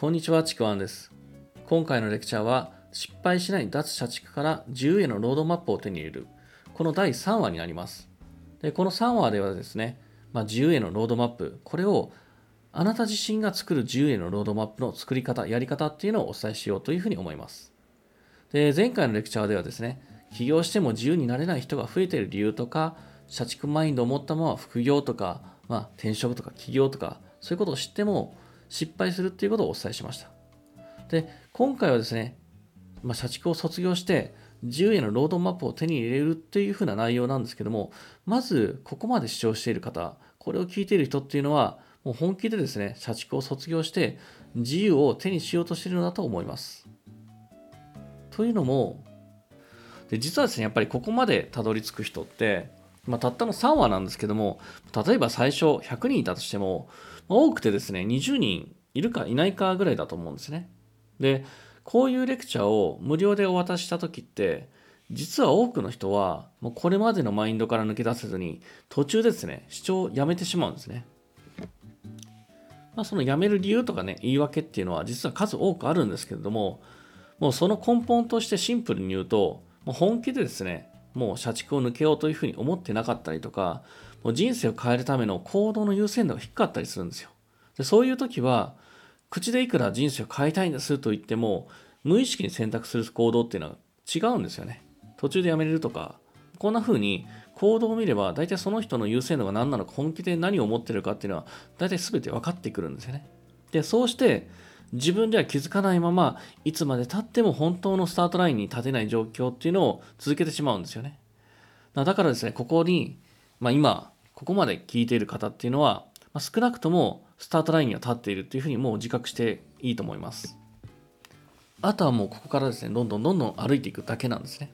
こんにちは、ちくわんです。今回のレクチャーは、失敗しない脱社畜から自由へのロードマップを手に入れる。この第3話になります。で、この3話ではですね、まあ、自由へのロードマップ、これをあなた自身が作る自由へのロードマップの作り方、やり方っていうのをお伝えしようというふうに思います。で、前回のレクチャーではですね、起業しても自由になれない人が増えている理由とか、社畜マインドを持ったまま副業とか、まあ、転職とか起業とか、そういうことを知っても失敗するっていうことをお伝えしました。で、今回はですね、まあ、社畜を卒業して、自由へのロードマップを手に入れるっていうふうな内容なんですけども、まず、ここまで主張している方、これを聞いている人っていうのは、もう本気でですね、社畜を卒業して、自由を手にしようとしているのだと思います。というのも、で実はですね、やっぱりここまでたどり着く人って、まあ、たったの3話なんですけども、例えば最初100人いたとしても、多くてですね、20人いるかいないかぐらいだと思うんですね。で、こういうレクチャーを無料でお渡しした時って、実は多くの人は、もうこれまでのマインドから抜け出せずに、途中ですね、視聴をやめてしまうんですね。まあ、そのやめる理由とかね、言い訳っていうのは実は数多くあるんですけれども、もうその根本としてシンプルに言うと、もう本気でですね、もう社畜を抜けようというふうに思ってなかったりとか、もう人生を変えるための行動の優先度が低かったりするんですよ。でそういう時は、口でいくら人生を変えたいんですと言っても、無意識に選択する行動っていうのは違うんですよね。途中でやめれるとか、こんな風に行動を見れば、大体その人の優先度が何なのか、本気で何を思ってるかっていうのは、大体全て分かってくるんですよね。で、そうして、自分では気づかないまま、いつまで経っても本当のスタートラインに立てない状況っていうのを続けてしまうんですよね。だからですね、ここに、まあ、今、ここまで聞いている方っていうのは、まあ、少なくともスタートラインには立っているっていうふうにもう自覚していいと思います。あとはもうここからですね、どんどんどんどん歩いていくだけなんですね。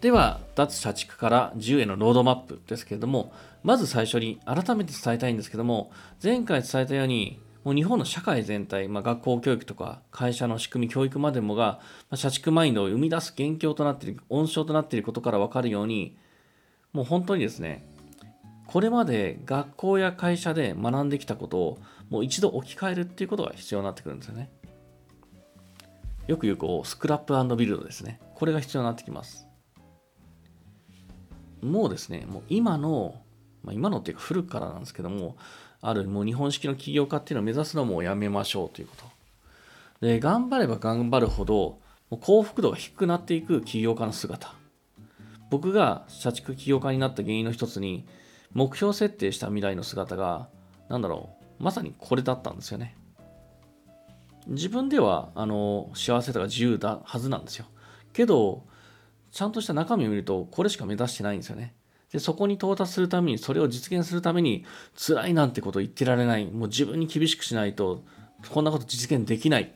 では、脱社畜から自由へのロードマップですけれども、まず最初に改めて伝えたいんですけども、前回伝えたように、もう日本の社会全体、まあ、学校教育とか会社の仕組み、教育までもが、まあ、社畜マインドを生み出す元凶となっている、温床となっていることから分かるように、もう本当にですね、これまで学校や会社で学んできたことをもう一度置き換えるっていうことが必要になってくるんですよね。よく言うこうスクラップビルドですね。これが必要になってきます。もうですね、もう今の、まあ、今のっていうか古くからなんですけども、あるもう日本式の起業家っていうのを目指すのもやめましょうということ。で、頑張れば頑張るほど、もう幸福度が低くなっていく起業家の姿。僕が社畜起業家になった原因の一つに、目標設定した未来の姿が、なんだろう、まさにこれだったんですよね。自分では、あの、幸せとか自由だはずなんですよ。けど、ちゃんとした中身を見ると、これしか目指してないんですよね。で、そこに到達するために、それを実現するために、辛いなんてことを言ってられない。もう自分に厳しくしないと、こんなこと実現できない。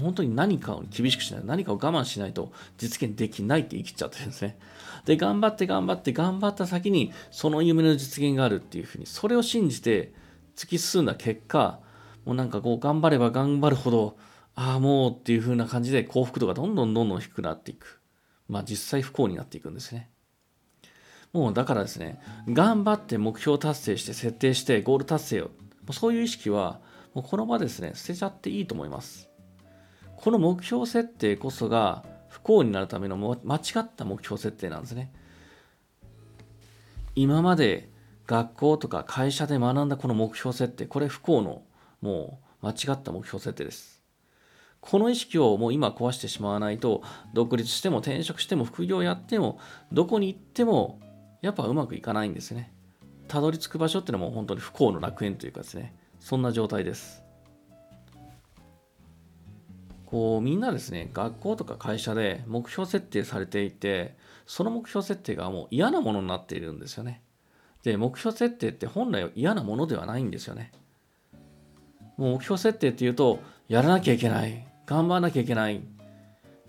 本当に何かを厳しくしない。何かを我慢しないと実現できないって言い切っちゃってるんですね。で、頑張って頑張って頑張った先に、その夢の実現があるっていうふうに、それを信じて突き進んだ結果、もうなんかこう、頑張れば頑張るほど、ああ、もうっていう風な感じで幸福度がどんどんどんどん低くなっていく。まあ実際不幸になっていくんですね。もうだからですね、頑張って目標達成して設定してゴール達成を、そういう意識は、もうこの場ですね、捨てちゃっていいと思います。この目標設定こそが不幸になるための間違った目標設定なんですね。今まで学校とか会社で学んだこの目標設定、これ不幸のもう間違った目標設定です。この意識をもう今壊してしまわないと、独立しても転職しても副業やっても、どこに行ってもやっぱうまくいかないんですね。たどり着く場所っていうのはもう本当に不幸の楽園というかですね、そんな状態です。こうみんなですね、学校とか会社で目標設定されていて、その目標設定がもう嫌なものになっているんですよね。で、目標設定って本来は嫌なものではないんですよね。もう目標設定っていうと、やらなきゃいけない、頑張らなきゃいけない、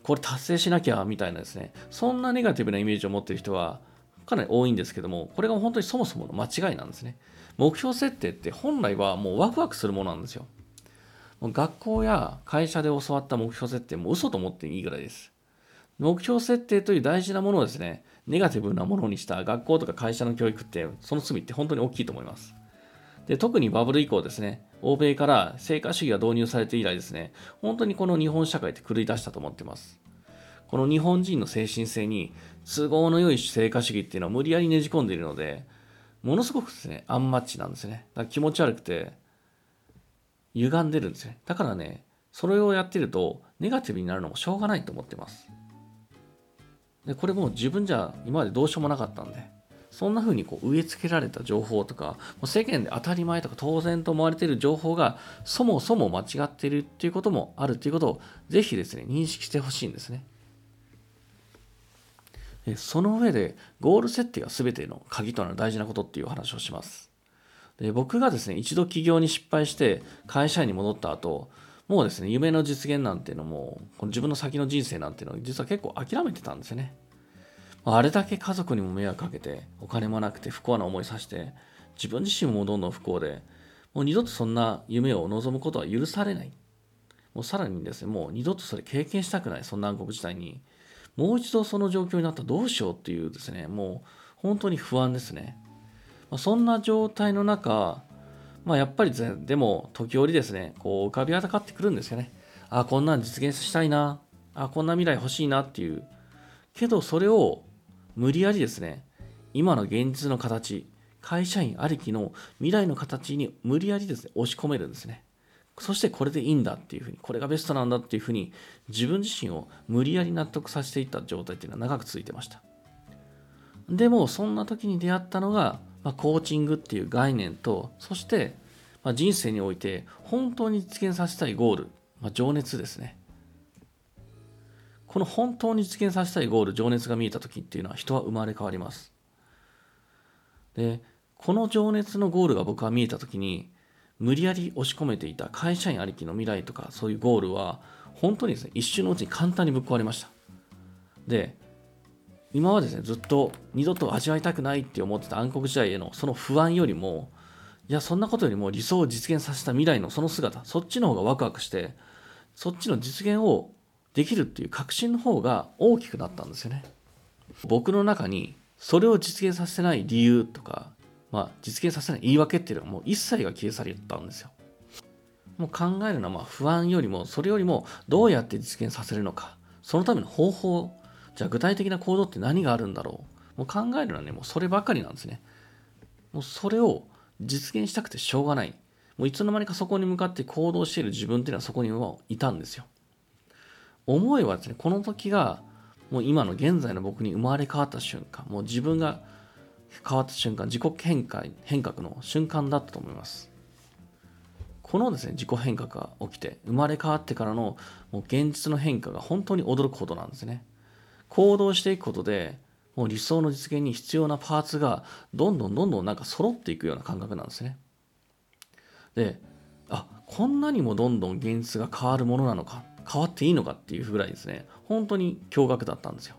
これ達成しなきゃみたいなですね、そんなネガティブなイメージを持っている人はかなり多いんですけども、これが本当にそもそもの間違いなんですね。目標設定って本来はもうワクワクするものなんですよ。学校や会社で教わった目標設定も嘘と思っていいぐらいです。目標設定という大事なものをですね、ネガティブなものにした学校とか会社の教育って、その罪って本当に大きいと思います。で特にバブル以降ですね、欧米から成果主義が導入されて以来ですね、本当にこの日本社会って狂い出したと思ってます。この日本人の精神性に都合の良い成果主義っていうのを無理やりねじ込んでいるので、ものすごくですね、アンマッチなんですね。だから気持ち悪くて、歪んでるんですね。だからね、それをやってると、ネガティブになるのもしょうがないと思ってます。で、これも自分じゃ今までどうしようもなかったんで、そんな風にこう植え付けられた情報とか、もう世間で当たり前とか当然と思われている情報がそもそも間違っているっていうこともあるということをぜひですね、認識してほしいんですね。その上でゴール設定が全ての鍵となる大事なことっていう話をします。で僕がですね、一度起業に失敗して会社員に戻った後、もうですね、夢の実現なんていうのも、この自分の先の人生なんていうのを実は結構諦めてたんですよね。あれだけ家族にも迷惑かけて、お金もなくて不幸な思いさせて、自分自身もどんどん不幸で、もう二度とそんな夢を望むことは許されない。もうさらにですね、もう二度とそれ経験したくない、そんな暗黒時代に。もう一度その状況になったらどうしようっていうですね、もう本当に不安ですね。まあ、そんな状態の中、まあ、やっぱりでも時折ですね、こう浮かび上がってくるんですよね。あ、こんなん実現したいな。あ、こんな未来欲しいなっていう。けどそれを無理やりですね、今の現実の形、会社員ありきの未来の形に無理やりですね、押し込めるんですね。そしてこれでいいんだっていうふうに、これがベストなんだっていうふうに、自分自身を無理やり納得させていった状態っていうのは長く続いてました。でも、そんな時に出会ったのが、まあ、コーチングっていう概念と、そして、まあ、人生において本当に実現させたいゴール、まあ、情熱ですね。この本当に実現させたいゴール、情熱が見えた時っていうのは人は生まれ変わります。で、この情熱のゴールが僕は見えた時に、無理やり押し込めていた会社員ありきの未来とかそういうゴールは本当にですね一瞬のうちに簡単にぶっ壊れましたで今はですねずっと二度と味わいたくないって思ってた暗黒時代へのその不安よりもいやそんなことよりも理想を実現させた未来のその姿そっちの方がワクワクしてそっちの実現をできるっていう確信の方が大きくなったんですよね僕の中にそれを実現させない理由とかまあ、実現させない言い訳っていうのはもう一切が消え去りたんですよ。もう考えるのはまあ不安よりもそれよりもどうやって実現させるのかそのための方法じゃあ具体的な行動って何があるんだろう？もう考えるのはねもうそればかりなんですね。もうそれを実現したくてしょうがない。もういつの間にかそこに向かって行動している自分っていうのはそこにはいたんですよ。思いはですねこの時がもう今の現在の僕に生まれ変わった瞬間。もう自分が変わった瞬間、自己変化変革の瞬間だったと思います。このですね、自己変革が起きて、生まれ変わってからのもう現実の変化が本当に驚くほどなんですね。行動していくことで、もう理想の実現に必要なパーツがどんどんどんどんなんか揃っていくような感覚なんですね。で、あ、こんなにもどんどん現実が変わるものなのか、変わっていいのかっていうぐらいですね、本当に驚愕だったんですよ。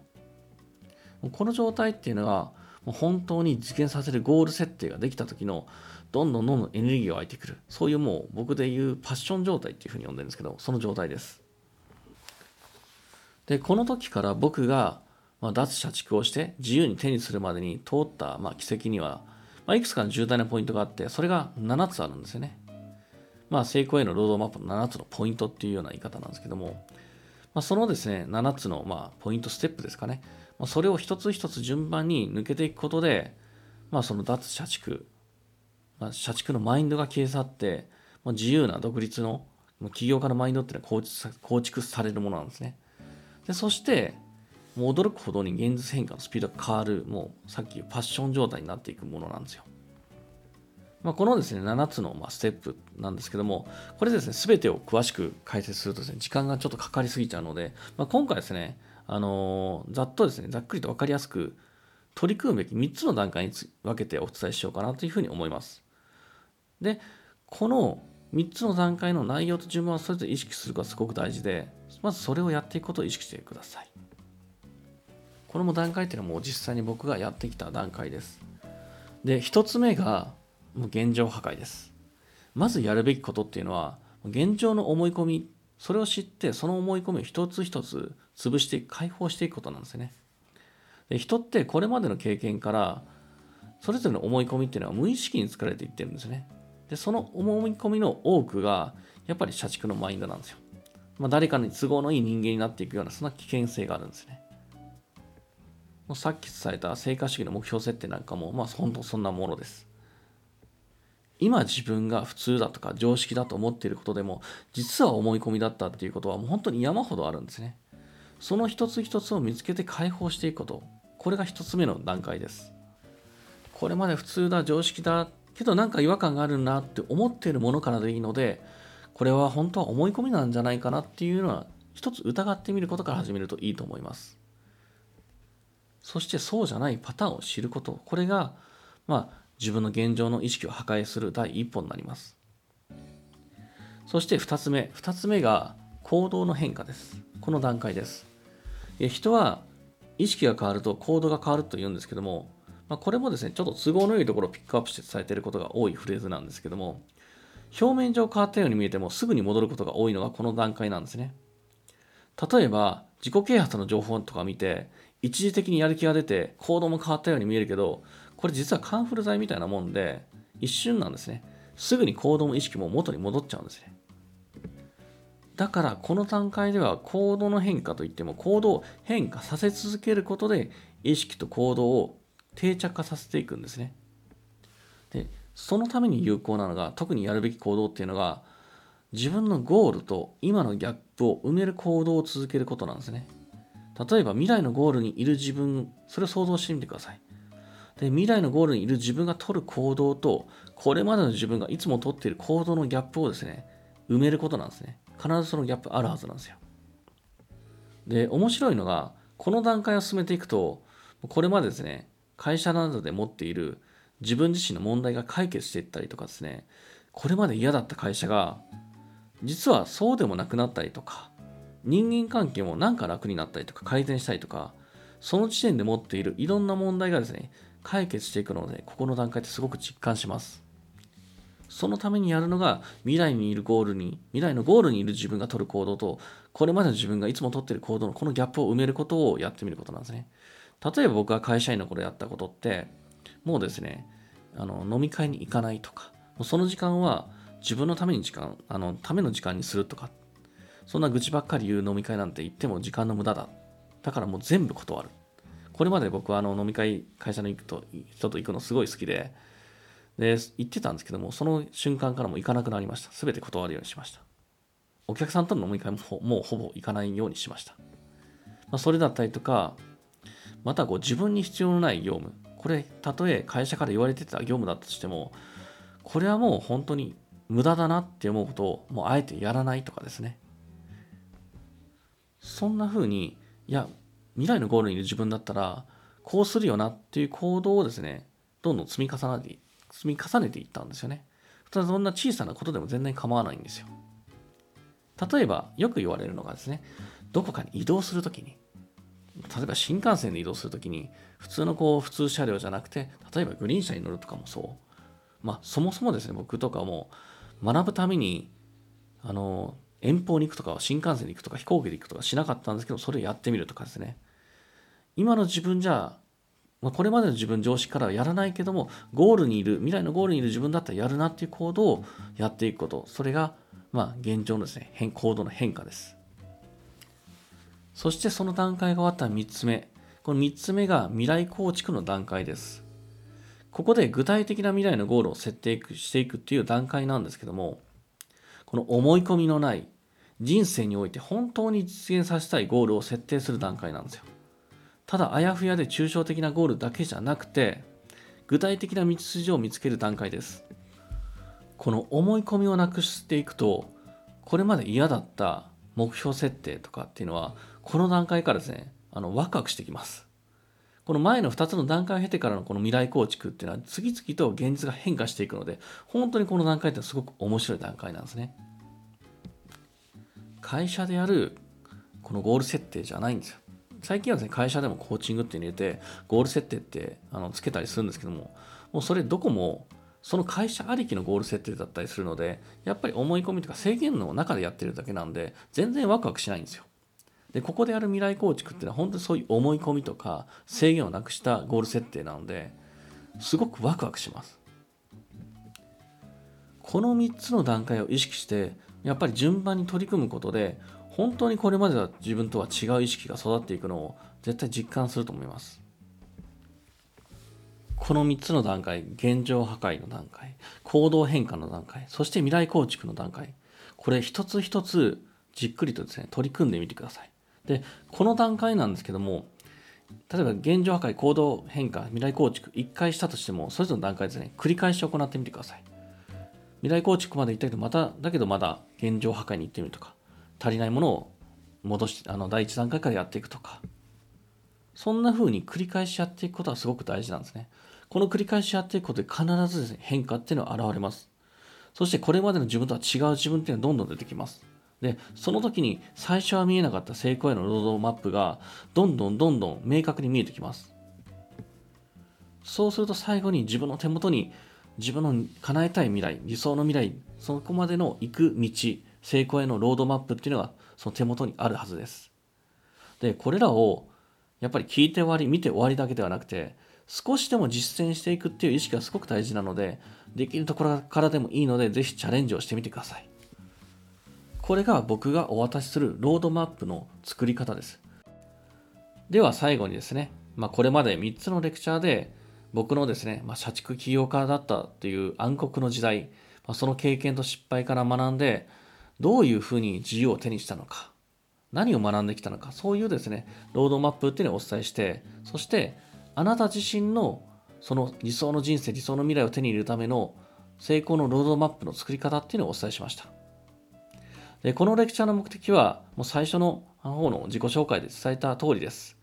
この状態っていうのは、もう本当に実現させるゴール設定ができた時のどんどんどんどんエネルギーが湧いてくるそういうもう僕で言うパッション状態っていうふうに呼んでるんですけどその状態ですでこの時から僕が、まあ、脱社畜をして自由に手にするまでに通った、まあ、軌跡には、まあ、いくつかの重大なポイントがあってそれが7つあるんですよねまあ成功へのロードマップの7つのポイントっていうような言い方なんですけども、まあ、そのですね7つの、まあ、ポイントステップですかねまあ、それを一つ一つ順番に抜けていくことで、まあ、その脱社畜、まあ、社畜のマインドが消え去って、まあ、自由な独立の起業家のマインドっていうのは構築されるものなんですね。でそして、もう驚くほどに現実変化のスピードが変わる、もうさっきパッション状態になっていくものなんですよ。まあ、このですね、7つのまステップなんですけども、これですね、すべてを詳しく解説するとですね、時間がちょっとかかりすぎちゃうので、まあ、今回ですね、あのざっとですね、ざっくりと分かりやすく取り組むべき3つの段階に分けてお伝えしようかなというふうに思います。で、この3つの段階の内容と順番をそれぞれ意識するかすごく大事で、まずそれをやっていくことを意識してください。この段階っていうのはもう実際に僕がやってきた段階です。で、1つ目がもう現状破壊です。まずやるべきことっていうのは、現状の思い込みそれを知ってその思い込みを一つ一つ潰して解放していくことなんですねで人ってこれまでの経験からそれぞれの思い込みっていうのは無意識に作られていってるんですねでその思い込みの多くがやっぱり社畜のマインドなんですよ。まあ、誰かに都合のいい人間になっていくようなそんな危険性があるんですね。もうさっき伝えた成果主義の目標設定なんかも、まあ本当そんなものです。今自分が普通だとか常識だと思っていることでも実は思い込みだったっていうことはもう本当に山ほどあるんですね。その一つ一つを見つけて解放していくこと。これが一つ目の段階です。これまで普通だ、常識だ、けどなんか違和感があるなって思っているものからでいいので、これは本当は思い込みなんじゃないかなっていうのは一つ疑ってみることから始めるといいと思います。そしてそうじゃないパターンを知ること。これが、まあ、自分の現状の意識を破壊する第一歩になります。そして2つ目。2つ目が行動の変化です。この段階です。人は意識が変わると行動が変わると言うんですけども、まあ、これもですね、ちょっと都合の良いところをピックアップして伝えていることが多いフレーズなんですけども、表面上変わったように見えてもすぐに戻ることが多いのがこの段階なんですね。例えば、自己啓発の情報とか見て、一時的にやる気が出て行動も変わったように見えるけど、これ実はカンフル剤みたいなもんで、一瞬なんですね。すぐに行動も意識も元に戻っちゃうんですね。だからこの段階では行動の変化といっても行動を変化させ続けることで意識と行動を定着化させていくんですね。でそのために有効なのが特にやるべき行動っていうのが自分のゴールと今のギャップを埋める行動を続けることなんですね。例えば未来のゴールにいる自分、それを想像してみてください。で未来のゴールにいる自分が取る行動とこれまでの自分がいつも取っている行動のギャップをですね埋めることなんですね。必ずそのギャップあるはずなんですよ。で、面白いのが、この段階を進めていくと、これまでですね、会社などで持っている自分自身の問題が解決していったりとかですね、これまで嫌だった会社が、実はそうでもなくなったりとか、人間関係もなんか楽になったりとか改善したりとか、その時点で持っているいろんな問題がですね、解決していくので、ここの段階ってすごく実感します。そのためにやるのが未来にいるゴールに、未来のゴールにいる自分が取る行動と、これまでの自分がいつも取っている行動のこのギャップを埋めることをやってみることなんですね。例えば僕が会社員の頃やったことって、もうですね、あの飲み会に行かないとか、その時間は自分のために時間、あのための時間にするとか、そんな愚痴ばっかり言う飲み会なんて言っても時間の無駄だ。だからもう全部断る。これまで僕はあの飲み会、会社の行くと人と行くのすごい好きで、で、行ってたんですけども、その瞬間からも行かなくなりました。すべて断るようにしました。お客さんとの飲み会ももうほぼ行かないようにしました。まあ、それだったりとか、またこう自分に必要のない業務。これ、たとえ会社から言われてた業務だったとしても、これはもう本当に無駄だなって思うことをもうあえてやらないとかですね。そんな風に、いや、未来のゴールにいる自分だったら、こうするよなっていう行動をですね、どんどん積み重ねて積み重ねていったんですよね。ただそんな小さなことでも全然構わないんですよ。例えば、よく言われるのがですね、どこかに移動するときに、例えば新幹線で移動するときに、普通のこう普通車両じゃなくて、例えばグリーン車に乗るとかもそう。まあ、そもそもですね、僕とかも学ぶために、あの、遠方に行くとか、新幹線に行くとか、飛行機で行くとかしなかったんですけど、それやってみるとかですね。今の自分じゃまあ、これまでの自分常識からはやらないけどもゴールにいる未来のゴールにいる自分だったらやるなっていう行動をやっていくことそれがまあ現状のですね変行動の変化ですそしてその段階が終わった3つ目。この3つ目が未来構築の段階です。ここで具体的な未来のゴールを設定していくっていう段階なんですけどもこの思い込みのない人生において本当に実現させたいゴールを設定する段階なんですよ。ただあやふやで抽象的なゴールだけじゃなくて具体的な道筋を見つける段階です。この思い込みをなくしていくとこれまで嫌だった目標設定とかっていうのはこの段階からですねあのワクワクしてきます。この前の2つの段階を経てからのこの未来構築っていうのは次々と現実が変化していくので本当にこの段階ってすごく面白い段階なんですね。会社でやるこのゴール設定じゃないんですよ。最近はですね、会社でもコーチングって入れて、ゴール設定ってあのつけたりするんですけども、もうそれどこも、その会社ありきのゴール設定だったりするので、やっぱり思い込みとか制限の中でやってるだけなんで、全然ワクワクしないんですよ。で、ここでやる未来構築っていうのは本当にそういう思い込みとか制限をなくしたゴール設定なので、すごくワクワクします。この3つの段階を意識してやっぱり順番に取り組むことで本当にこれまでは自分とは違う意識が育っていくのを絶対実感すると思いますこの3つの段階現状破壊の段階行動変化の段階そして未来構築の段階これ一つ一つじっくりとですね取り組んでみてくださいでこの段階なんですけども例えば現状破壊行動変化未来構築1回したとしてもそれぞれの段階ですね繰り返し行ってみてください。未来構築まで行ったけどまただけどまだ現状破壊に行ってみるとか足りないものを戻してあの第1段階からやっていくとかそんな風に繰り返しやっていくことはすごく大事なんですね。この繰り返しやっていくことで必ずですね変化っていうのは現れます。そしてこれまでの自分とは違う自分っていうのはどんどん出てきます。でその時に最初は見えなかった成功へのロードマップがどんどんどんどん明確に見えてきますそうすると最後に自分の手元に自分の叶えたい未来、理想の未来、そこまでの行く道、成功へのロードマップっていうのがその手元にあるはずです。で、これらをやっぱり聞いて終わり、見て終わりだけではなくて、少しでも実践していくっていう意識がすごく大事なので、できるところからでもいいので、ぜひチャレンジをしてみてください。これが僕がお渡しするロードマップの作り方です。では最後にですね、まあ、これまで3つのレクチャーで僕のですね、まあ、社畜起業家だったっていう暗黒の時代、まあ、その経験と失敗から学んで、どういうふうに自由を手にしたのか、何を学んできたのか、そういうですね、ロードマップっていうのをお伝えして、そして、あなた自身のその理想の人生、理想の未来を手に入れるための成功のロードマップの作り方っていうのをお伝えしました。でこのレクチャーの目的は、もう最初の方の自己紹介で伝えた通りです。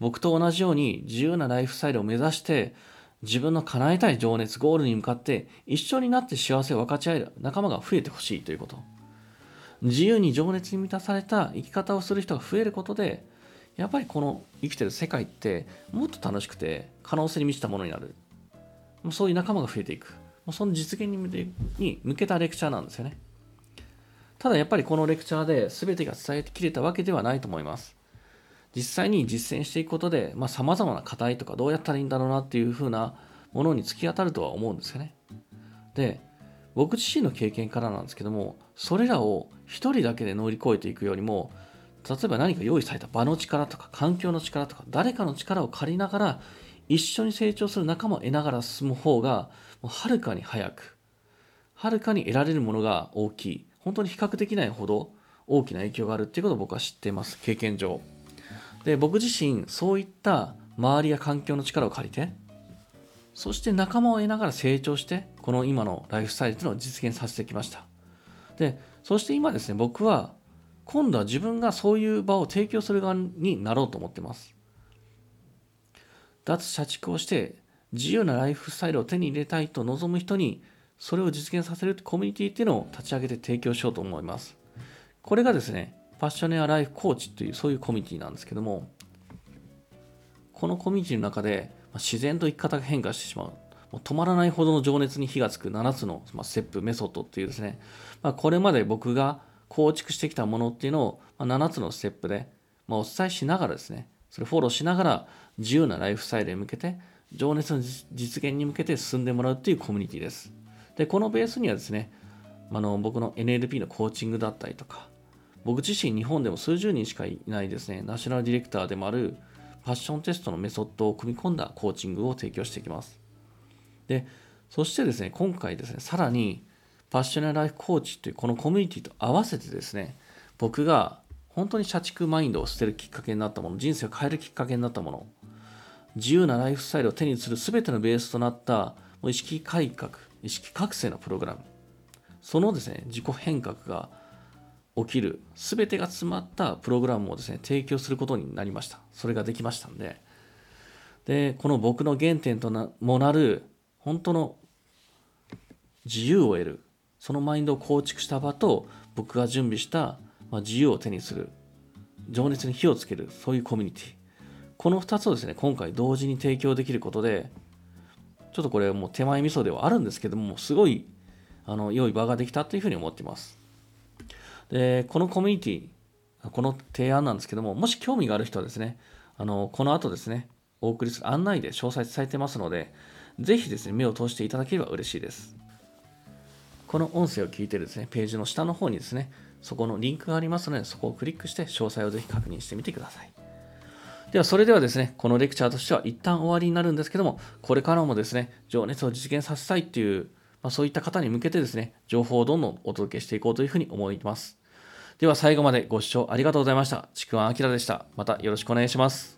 僕と同じように自由なライフスタイルを目指して、自分の叶えたい情熱、ゴールに向かって一緒になって幸せを分かち合える仲間が増えてほしいということ。自由に情熱に満たされた生き方をする人が増えることで、やっぱりこの生きてる世界ってもっと楽しくて可能性に満ちたものになる。そういう仲間が増えていく。その実現に向けたレクチャーなんですよね。ただやっぱりこのレクチャーで全てが伝えきれたわけではないと思います。実際に実践していくことで、まあ、様々な課題とかどうやったらいいんだろうなっていう風なものに突き当たるとは思うんですよね。で、僕自身の経験からなんですけども、それらを一人だけで乗り越えていくよりも、例えば何か用意された場の力とか環境の力とか誰かの力を借りながら一緒に成長する仲間を得ながら進む方がもうはるかに早くはるかに得られるものが大きい本当に比較できないほど大きな影響があるっていうことを僕は知っています経験上。で僕自身そういった周りや環境の力を借りてそして仲間を得ながら成長してこの今のライフスタイルというのを実現させてきました。でそして今ですね僕は今度は自分がそういう場を提供する側になろうと思ってます。脱社畜をして自由なライフスタイルを手に入れたいと望む人にそれを実現させるコミュニティっていうのを立ち上げて提供しようと思います。これがですねパッショネアライフコーチというそういうコミュニティなんですけどもこのコミュニティの中で自然と生き方が変化してしまう。もう止まらないほどの情熱に火がつく。7つのステップメソッドっていうですね、まあ、これまで僕が構築してきたものっていうのを7つのステップでお伝えしながらですねそれフォローしながら自由なライフスタイルへ向けて情熱の実現に向けて進んでもらうっていうコミュニティです。でこのベースにはですねあの僕の NLP のコーチングだったりとか僕自身日本でも数十人しかいないですね、ナショナルディレクターでもあるパッションテストのメソッドを組み込んだコーチングを提供していきます。で、そしてですね、今回ですね、さらにパッショナルライフコーチというこのコミュニティと合わせてですね、僕が本当に社畜マインドを捨てるきっかけになったもの、人生を変えるきっかけになったもの、自由なライフスタイルを手にする全てのベースとなった意識改革、意識覚醒のプログラム、そのですね、自己変革が起きる全てが詰まったプログラムをですね提供することになりました。それができましたんで。でこの僕の原点ともなる本当の自由を得るそのマインドを構築した場と僕が準備した、ま、自由を手にする情熱に火をつけるそういうコミュニティ。この2つをですね今回同時に提供できることでちょっとこれもう手前味噌ではあるんですけどもすごいあの良い場ができたというふうに思っていますで、このコミュニティ、この提案なんですけども、もし興味がある人はですね、あの、この後ですね、お送りする案内で詳細伝えてますので、ぜひですね、目を通していただければ嬉しいです。この音声を聞いてですね、ページの下の方にですね、そこのリンクがありますので、そこをクリックして詳細をぜひ確認してみてください。では、それではですね、このレクチャーとしては一旦終わりになるんですけども、これからもですね、情熱を実現させたいっていう、まあ、そういった方に向けてですね、情報をどんどんお届けしていこうというふうに思います。では、最後までご視聴ありがとうございました。ちくわあきらでした。またよろしくお願いします。